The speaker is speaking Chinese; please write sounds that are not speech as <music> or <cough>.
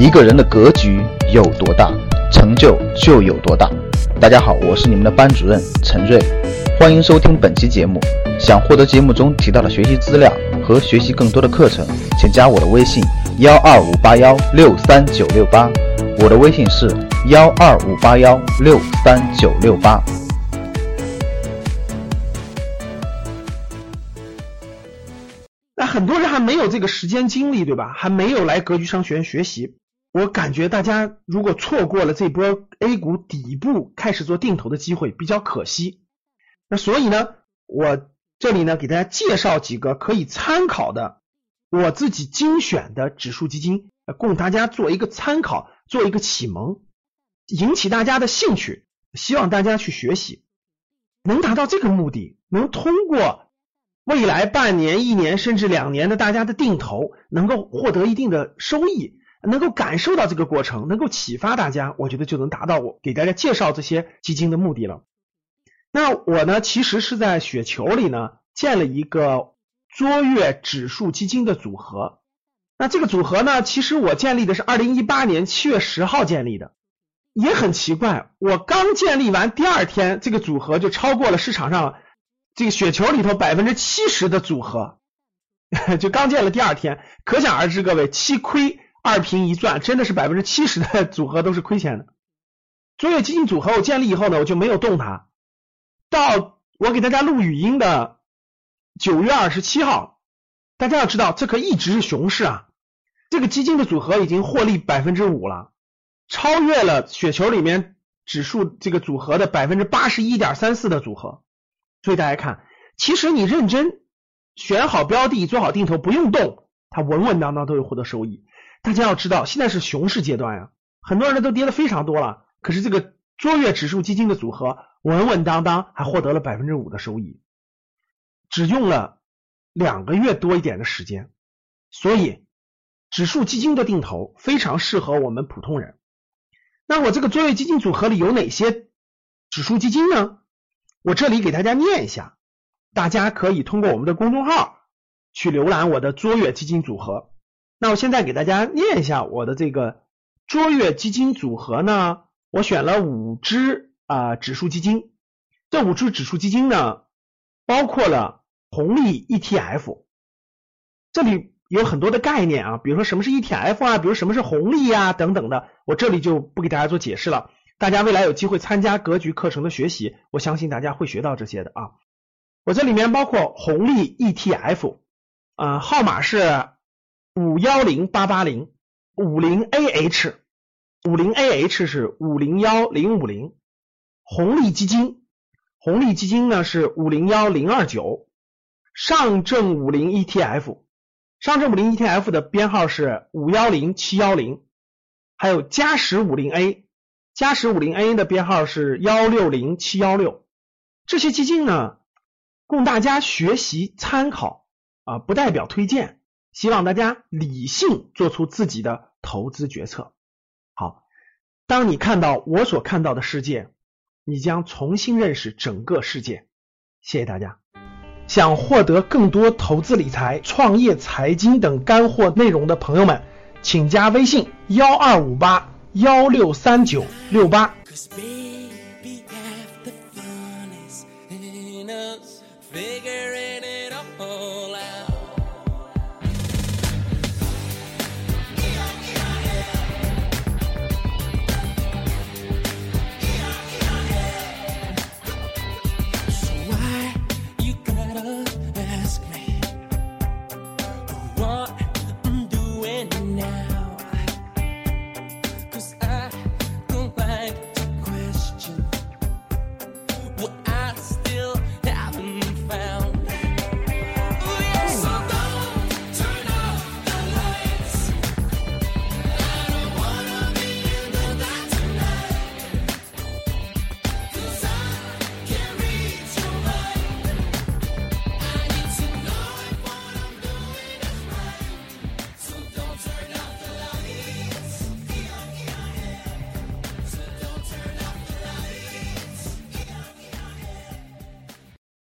一个人的格局有多大，成就就有多大。大家好，我是你们的班主任陈瑞，欢迎收听本期节目。想获得节目中提到的学习资料和学习更多的课程，请加我的微信：幺二五八幺六三九六八。我的微信是幺二五八幺六三九六八。那很多人还没有这个时间精力，对吧？还没有来格局商学院学习。我感觉大家如果错过了这波 A 股底部开始做定投的机会，比较可惜。那所以呢，我这里呢给大家介绍几个可以参考的我自己精选的指数基金，供大家做一个参考，做一个启蒙，引起大家的兴趣，希望大家去学习，能达到这个目的，能通过未来半年、一年甚至两年的大家的定投，能够获得一定的收益。能够感受到这个过程，能够启发大家，我觉得就能达到我给大家介绍这些基金的目的了。那我呢，其实是在雪球里呢建了一个卓越指数基金的组合。那这个组合呢，其实我建立的是二零一八年七月十号建立的，也很奇怪，我刚建立完第二天，这个组合就超过了市场上这个雪球里头百分之七十的组合，<laughs> 就刚建了第二天，可想而知，各位七亏。二平一赚，真的是百分之七十的 <laughs> 组合都是亏钱的。卓越基金组合我建立以后呢，我就没有动它。到我给大家录语音的九月二十七号，大家要知道，这可一直是熊市啊。这个基金的组合已经获利百分之五了，超越了雪球里面指数这个组合的百分之八十一点三四的组合。所以大家看，其实你认真选好标的，做好定投，不用动，它稳稳当当都会获得收益。大家要知道，现在是熊市阶段呀，很多人都跌的非常多了。可是这个卓越指数基金的组合稳稳当当，还获得了百分之五的收益，只用了两个月多一点的时间。所以，指数基金的定投非常适合我们普通人。那我这个卓越基金组合里有哪些指数基金呢？我这里给大家念一下，大家可以通过我们的公众号去浏览我的卓越基金组合。那我现在给大家念一下我的这个卓越基金组合呢，我选了五只啊指数基金，这五只指数基金呢包括了红利 ETF，这里有很多的概念啊，比如说什么是 ETF 啊，比如什么是红利啊等等的，我这里就不给大家做解释了，大家未来有机会参加格局课程的学习，我相信大家会学到这些的啊。我这里面包括红利 ETF，啊号码是。五幺零八八零五零 AH 五零 AH 是五零幺零五零红利基金红利基金呢是五零幺零二九上证五零 ETF 上证五零 ETF 的编号是五幺零七幺零还有嘉实五零 A 嘉实五零 A 的编号是幺六零七幺六这些基金呢供大家学习参考啊不代表推荐。希望大家理性做出自己的投资决策。好，当你看到我所看到的世界，你将重新认识整个世界。谢谢大家。想获得更多投资理财、创业、财经等干货内容的朋友们，请加微信：幺二五八幺六三九六八。